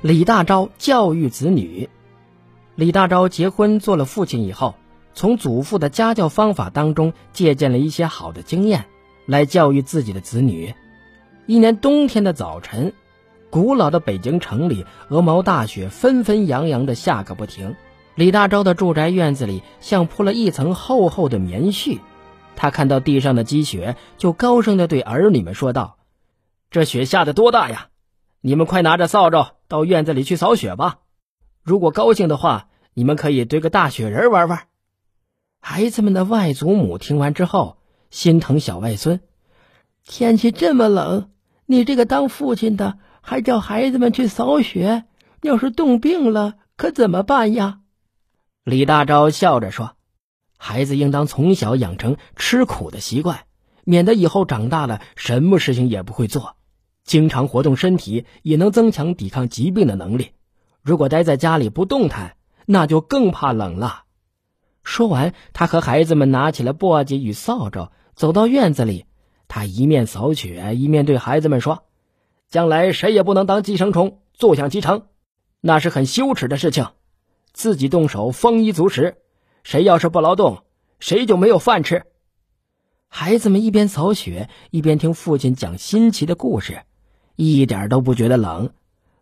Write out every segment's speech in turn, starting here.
李大钊教育子女。李大钊结婚做了父亲以后，从祖父的家教方法当中借鉴了一些好的经验，来教育自己的子女。一年冬天的早晨，古老的北京城里鹅毛大雪纷纷扬扬的下个不停。李大钊的住宅院子里像铺了一层厚厚的棉絮。他看到地上的积雪，就高声的对儿女们说道：“这雪下的多大呀！你们快拿着扫帚到院子里去扫雪吧。如果高兴的话，你们可以堆个大雪人玩玩。”孩子们的外祖母听完之后，心疼小外孙。天气这么冷，你这个当父亲的还叫孩子们去扫雪，要是冻病了可怎么办呀？李大钊笑着说：“孩子应当从小养成吃苦的习惯，免得以后长大了什么事情也不会做。经常活动身体，也能增强抵抗疾病的能力。如果待在家里不动弹，那就更怕冷了。”说完，他和孩子们拿起了簸箕与扫帚，走到院子里。他一面扫雪，一面对孩子们说：“将来谁也不能当寄生虫，坐享其成，那是很羞耻的事情。自己动手，丰衣足食。谁要是不劳动，谁就没有饭吃。”孩子们一边扫雪，一边听父亲讲新奇的故事，一点都不觉得冷，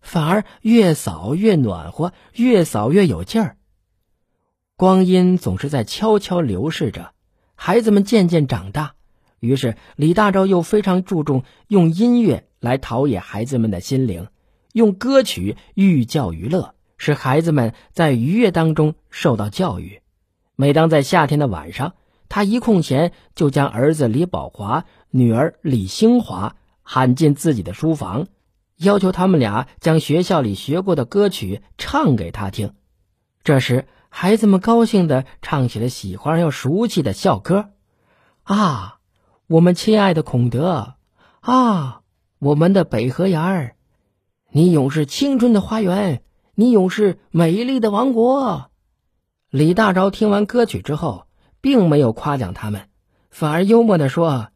反而越扫越暖和，越扫越有劲儿。光阴总是在悄悄流逝着，孩子们渐渐长大。于是，李大钊又非常注重用音乐来陶冶孩子们的心灵，用歌曲寓教于乐，使孩子们在愉悦当中受到教育。每当在夏天的晚上，他一空闲就将儿子李宝华、女儿李兴华喊进自己的书房，要求他们俩将学校里学过的歌曲唱给他听。这时，孩子们高兴地唱起了喜欢又熟悉的校歌，啊，我们亲爱的孔德，啊，我们的北河沿儿，你永是青春的花园，你永是美丽的王国。李大钊听完歌曲之后，并没有夸奖他们，反而幽默地说：“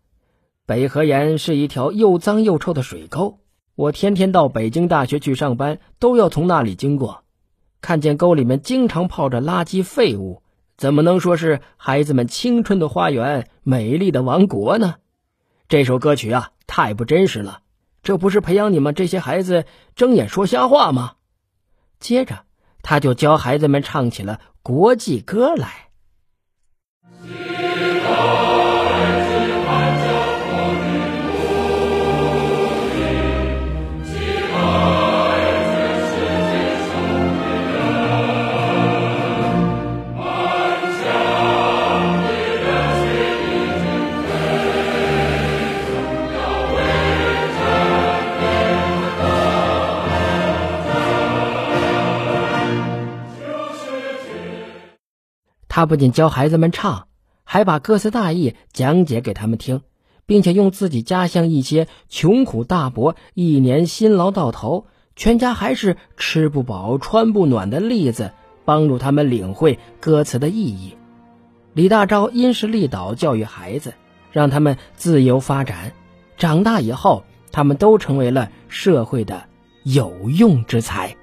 北河沿是一条又脏又臭的水沟，我天天到北京大学去上班，都要从那里经过。”看见沟里面经常泡着垃圾废物，怎么能说是孩子们青春的花园、美丽的王国呢？这首歌曲啊，太不真实了，这不是培养你们这些孩子睁眼说瞎话吗？接着，他就教孩子们唱起了国际歌来。他不仅教孩子们唱，还把歌词大意讲解给他们听，并且用自己家乡一些穷苦大伯一年辛劳到头，全家还是吃不饱穿不暖的例子，帮助他们领会歌词的意义。李大钊因势利导教育孩子，让他们自由发展，长大以后，他们都成为了社会的有用之才。